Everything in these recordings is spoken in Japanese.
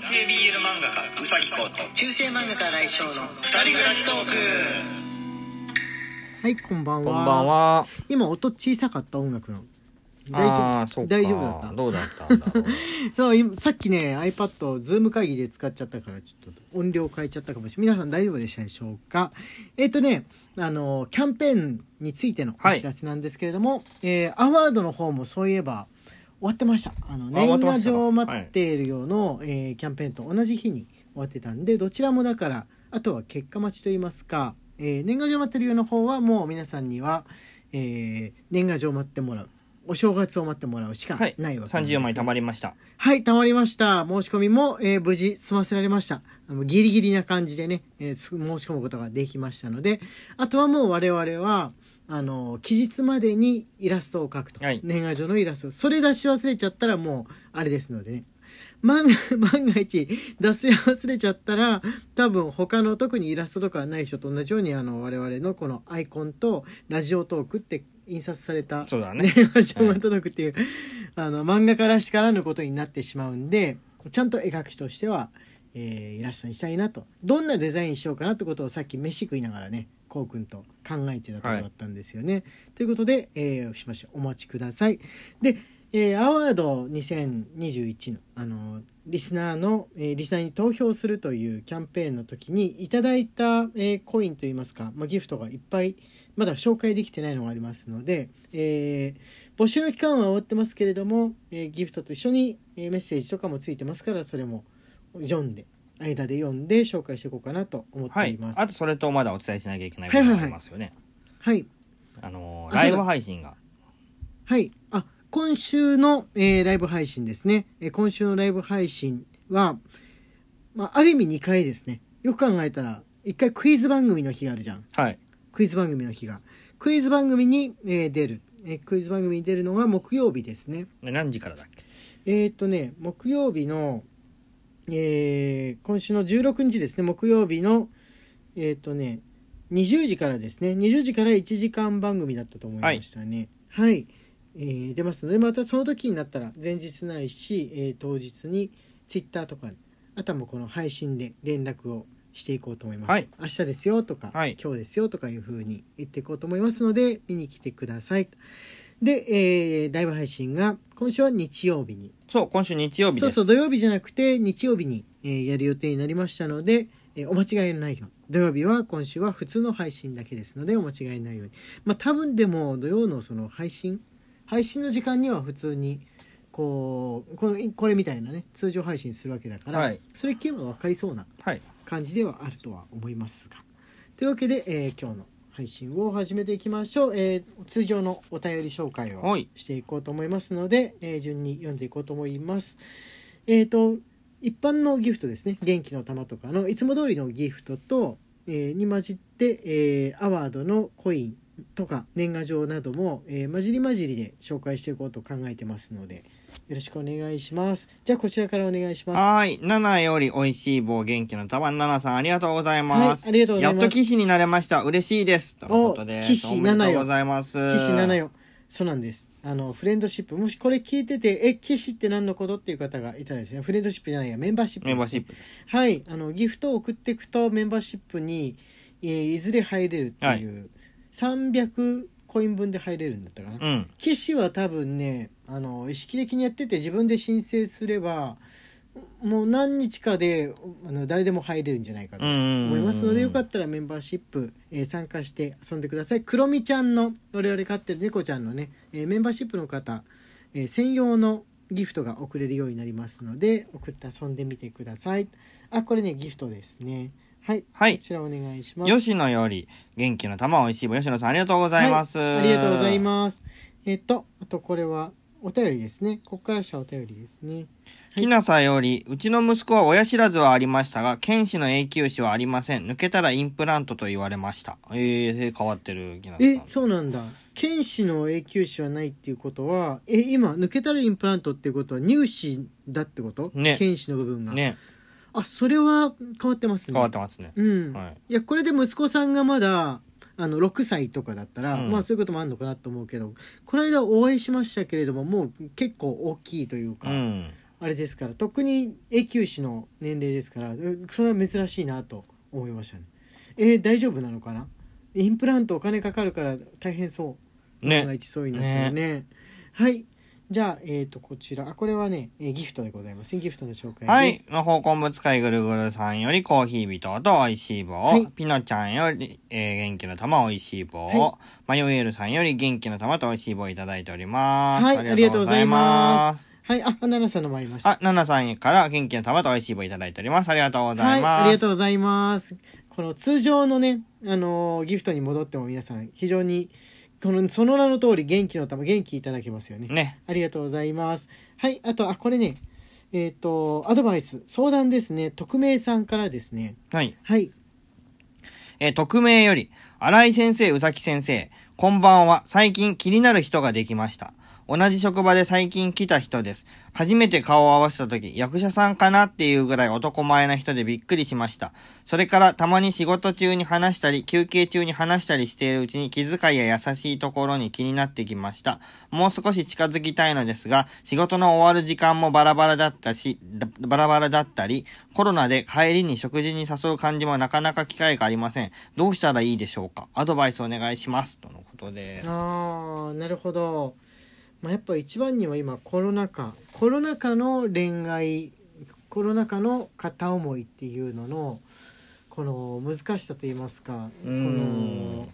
男性 BL 漫画家うさぎこと中世漫画家来翔の二人暮らしトーク。はいこんばんは。こんばんは。今音小さかった音楽の。大あ丈夫大丈夫だった。どうだったんだろう。そう今さっきね iPad をズーム会議で使っちゃったからちょっと音量変えちゃったかもしれない。皆さん大丈夫でしたでしょうか？えっ、とねあのキャンペーンについてのお知らせなんですけれども、えーアワードの方もそういえば終わってました。あの年賀状を待っているようの、えーキャンペーンと同じ日に終わってたんでどちらもだからあとは結果待ちといいますか、えー年賀状待ってるようの方はもう皆さんには、えー年賀状を待ってもらうお正月を待ってもらうしかはい。ないわけです30枚貯まりました。はい、たまりました。申し込みも、えー無事済ませられました。あのギリギリな感じでね、えー申し込むことができましたので、あとはもう我々は、あの、期日までにイラストを描くと。はい年賀状のイラスト。それ出し忘れちゃったらもう、あれですのでね。万が 万が一出し忘れちゃったら多分他の特にイラストとかない人と同じようにあの我々のこのアイコンとラジオトークって印刷されたそうだね年賀状が届くっていう、あの漫画家らしからぬことになってしまうんでちゃんと絵描きとしては、えーイラストにしたいなとどんなデザインしようかなってことをさっき飯食いながらねこうくんと考えてたところだったんですよね。ということで、えーしましお待ちください。で、えーアワード2021のあのリスナーの、えーリスナーに投票するというキャンペーンの時にいただいた、えーコインといいますか、まあ、ギフトがいっぱいまだ紹介できてないのがありますので、えー募集の期間は終わってますけれども、えーギフトと一緒に、えーメッセージとかもついてますからそれも読んで間で読んで紹介していこうかなと思ってはいおりま。す。あとそれとまだお伝えしなきゃいけないことがありますよね。はいあのー、ライブ配信が。はい。あ、今週の、えーライブ配信ですね。えー今週のライブ配信は、まあ、ある意味2回ですね。よく考えたら、1回クイズ番組の日があるじゃん。はい。クイズ番組の日が。クイズ番組に、えー出る。えークイズ番組に出るのが木曜日ですね。で何時からだっけ？えーっとね、木曜日の、えー今週の16日ですね、木曜日の、えーっとね、20時からですね、20時から1時間番組だったと思いましたね。はい。えー出ますので、またその時になったら前日ないし、えー当日にツイッターとか、あとはもうこの配信で連絡をしていこうと思います。はい明日ですよとか、はい今日ですよとかいう風に言っていこうと思いますので、見に来てください。で、えーライブ配信が今週は日曜日にそう、今週日曜日です。そうそう土曜日じゃなくて日曜日に、えーやる予定になりましたので、えーお間違いのないように土曜日は今週は普通の配信だけですのでお間違いないようにまあ多分でも土曜のその配信配信の時間には普通にこうこのこれみたいなね通常配信するわけだから、はいそれ聞けば分かりそうなはい。感じではあるとは思いますが。というわけで、えー今日の配信を始めていきましょう、えー通常のお便り紹介をはい。していこうと思いますので、えー順に読んでいこうと思います。えっ、と一般のギフトですね。元気の玉とかのいつも通りのギフトと、えーに混じって、えーアワードのコインとか年賀状なども、えー混じり混じりで紹介していこうと考えてますのでよろしくお願いしますじゃあこちらからお願いしますはーい。7より美味しい棒元気の玉7さんありがとうございます。はいありがとうございますやっと騎士になれました。嬉しいです。ということで。お騎士おめで7よとうございます。騎士7よそうなんですあのフレンドシップもしこれ聞いててえ騎士って何のことっていう方がいたらですねフレンドシップじゃないやメンバーシップです、ね、メンバーシップです。はいあのギフトを送っていくとメンバーシップに、えーいずれ入れるっていう、300コイン分で入れるんだったかな、うん。騎士は多分ねあの意識的にやってて自分で申請すればもう何日かであの誰でも入れるんじゃないかと思いますのでよかったらメンバーシップ、えー参加して遊んでください。クロミちゃんの我々飼ってる猫ちゃんのね、えーメンバーシップの方、えー専用のギフトが送れるようになりますので送って遊んでみてください。あこれねギフトですねはい、はいこちらお願いします吉野より元気の玉美味しい棒吉野さんありがとうございます。はい、ありがとうございます。えっと、あとこれはお便りですね。ここからしたお便りですね。きなさより、うちの息子は親知らずはありましたが、剣士の永久歯はありません。抜けたらインプラントと言われました。えー、変わってる、きなさん。え、そうなんだ。剣士の永久歯はないっていうことは、え、今、抜けたらインプラントっていうことは乳歯だってこと？ね剣士の部分が。ね、あ、それは変わってますね。変わってますね。うん。はい。いや、これで息子さんがまだ、あの6歳とかだったら、うん。まあそういうこともあるのかなと思うけどこの間お会いしましたけれどももう結構大きいというか、うん。あれですから特に永久歯の年齢ですからうそれは珍しいなと思いましたね。えー大丈夫なのかな？インプラントお金かかるから大変そう。ね。万が一そうになったらね。はいじゃあえっ、とこちらあこれはね、えーギフトでございますギフトの紹介ですはい。の方昆布使いぐるぐるさんよりコーヒー人と美味しい棒。はいピノちゃんより、えー元気の玉美味しい棒。はいマヨエールさんより元気の玉と美味しい棒をいただいております。はいありがとうございますす。はいあナナさんのもありましたあ、ナナさんから元気の玉と美味しい棒をいただいております。ありがとうございます。はい、ありがとうございます。この通常のね、あのーギフトに戻っても皆さん非常にこのその名の通り元気の玉元気いただけますよね。ね。ありがとうございます。はい、あとあこれね、えっ、とアドバイス相談ですね。匿名さんからですね。はい。はい、えー匿名より、新井先生、宇崎先生、こんばんは。最近気になる人ができました。同じ職場で最近来た人です。初めて顔を合わせた時、役者さんかなっていうぐらい男前な人でびっくりしました。それからたまに仕事中に話したり、休憩中に話したりしているうちに気遣いや優しいところに気になってきました。もう少し近づきたいのですが、仕事の終わる時間もバラバラだったし、バラバラだったり、コロナで帰りに食事に誘う感じもなかなか機会がありません。どうしたらいいでしょうか？アドバイスお願いします。とのことです。ああなるほど。まあ、やっぱ一番には今コロナ禍コロナ禍の恋愛コロナ禍の片思いっていうののこの難しさといいますかこうんの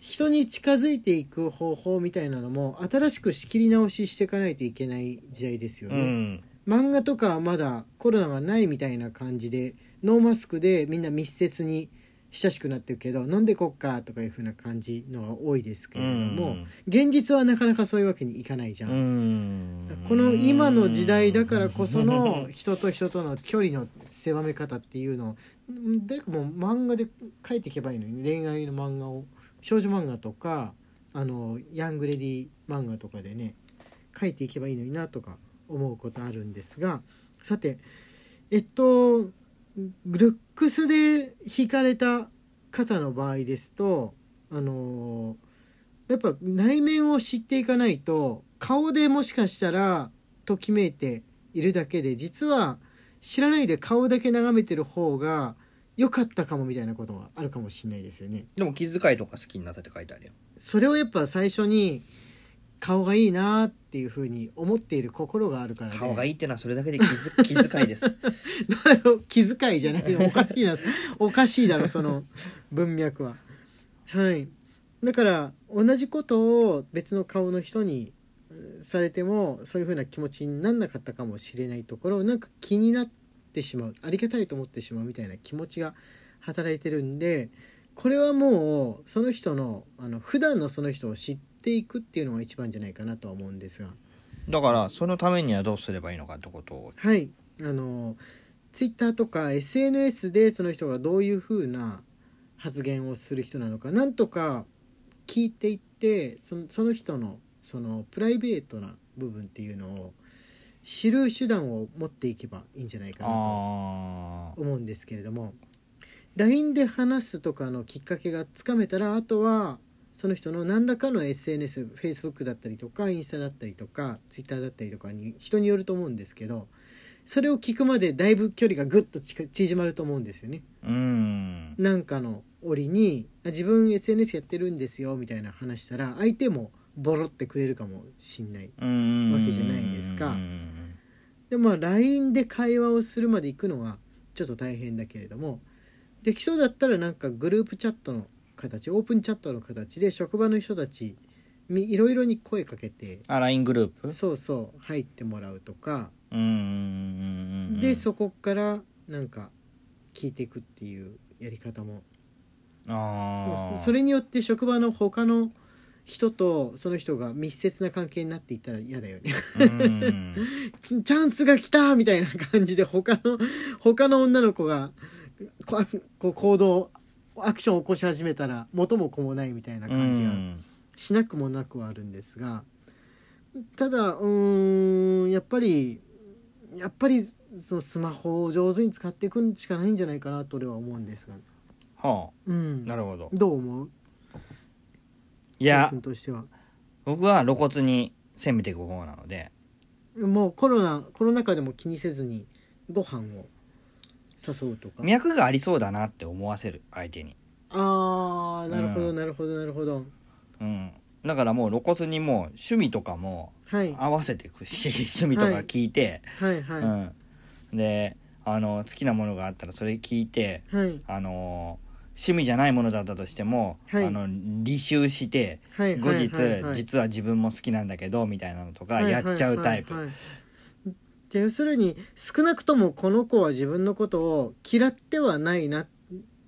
人に近づいていく方法みたいなのも新しく仕切り直ししていかないといけない時代ですよね。うん。漫画とかはまだコロナがないみたいな感じでノーマスクでみんな密接に親しくなってるけど飲んでこっかとかいう風な感じのが多いですけれども、うん。現実はなかなかそういうわけにいかないじゃん。うん。この今の時代だからこその 人と人との距離の狭め方っていうのをん誰かもう漫画で書いていけばいいのに恋愛の漫画を少女漫画とかあのヤングレディ漫画とかでね書いていけばいいのになとか思うことあるんですがさてえっとルックスで惹かれた方の場合ですとあのやっぱ内面を知っていかないと顔でもしかしたらときめいているだけで実は知らないで顔だけ眺めてる方が良かったかもみたいなことがあるかもしれないですよね。でも気遣いとか好きになったって書いてあるよ。それをやっぱ最初に顔がいいなっていうふうに思っている心があるからね。顔がいいってのはそれだけで気づ 気遣いです。気遣いじゃないよ。おかしいな おかしいだろその文脈は。はい。だから同じことを別の顔の人にうんされてもそういうふうな気持ちになんなかったかもしれないところをなんか気になってしまう。ありがたいと思ってしまうみたいな気持ちが働いてるんでこれはもうその人のあの普段のその人を知っていくっていうのが一番じゃないかなとは思うんですが。だから、そのためにはどうすればいいのかってことを。はい。あのツイッターとか SNS でその人がどういうふうな発言をする人なのかなんとか聞いていってそのその人のそのプライベートな部分っていうのを知る手段を持っていけばいいんじゃないかなとあ思うんですけれども。LINE で話すとかのきっかけがつかめたらあとはその人の何らかの SNSFacebook だったりとかインスタだったりとか Twitter だったりとかに人によると思うんですけどそれを聞くまでだいぶ距離がぐっと近縮まると思うんですよね。ーうん。なんかの折にあ自分 SNS やってるんですよみたいな話したら相手もボロってくれるかもしんないうん。わけじゃないですかうんでまあ LINE で会話をするまで行くのはちょっと大変だけれどもできそうだったらなんかグループチャットの形オープンチャットの形で職場の人たちにいろいろに声かけてあ、LINE グループ？そうそう入ってもらうとかうん。でそこからなんか聞いていくっていうやり方もああ。それによって職場の他の人とその人が密接な関係になっていったら嫌だよねうん。チャンスが来たみたいな感じで他の他の女の子がこう行動アクションを起こし始めたら元も子もないみたいな感じがしなくもなくはあるんですがただうーんやっぱりやっぱりそのスマホを上手に使っていくしかないんじゃないかなと俺は思うんですが、はうん。あ、なるほど。どう思う？いや。君、としては。僕は露骨に攻めていく方なので、もうコロナコロナ禍でも気にせずにご飯を誘うとか。脈がありそうだなって思わせる相手に。ああなるほどうん。なるほどなるほど。うん。だからもう露骨にもう趣味とかもはい。合わせていくし趣味とか聞いて、はい。はい、うん。であの好きなものがあったらそれ聞いてはい。あの趣味じゃないものだったとしても、はい。あの履修してはい後日、はいはい。はい実は自分も好きなんだけどみたいなのとかはいやっちゃうタイプ、はいはいはいじゃあ要するに少なくともこの子は自分のことを嫌ってはないなっ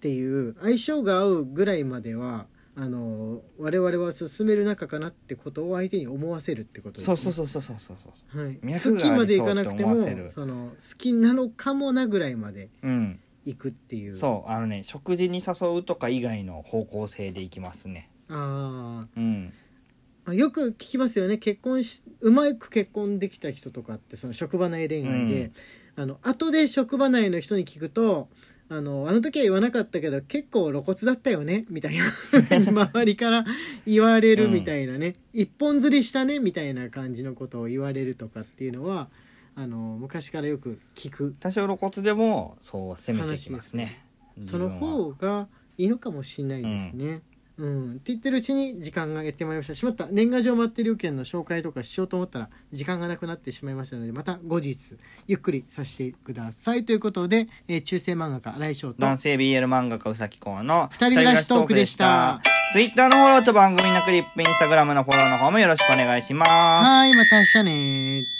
ていう相性が合うぐらいまではあの我々は進める仲かなってことを相手に思わせるってことです、そね、うそうそうそうそうそうそう。はい、好きまでいかなくてもその好きなのかもなぐらいまでうん。いくっていう。そうあのね食事に誘うとか以外の方向性でいきますね。あうんよく聞きますよね。結婚しうまく結婚できた人とかってその職場内恋愛で、あの後で職場内の人に聞くとあのあの時は言わなかったけど結構露骨だったよねみたいな。周りから言われるみたいなね、一本釣りしたねみたいな感じのことを言われるとかっていうのはあの昔からよく聞く多少露骨でもそう攻めていきますね。その方がいいのかもしれないですね。うん、って言ってるうちに時間がやってまいりました。しまった。年賀状待ってる件の紹介とかしようと思ったら時間がなくなってしまいましたのでまた後日ゆっくりさせてください。ということで、えー中世漫画家新井翔と男性 BL 漫画家うさきこうの二人暮らしトークでした。ツイッターのフォローと番組のクリップインスタグラムのフォローの方もよろしくお願いします。はいまた明日ね